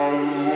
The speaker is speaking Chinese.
嗯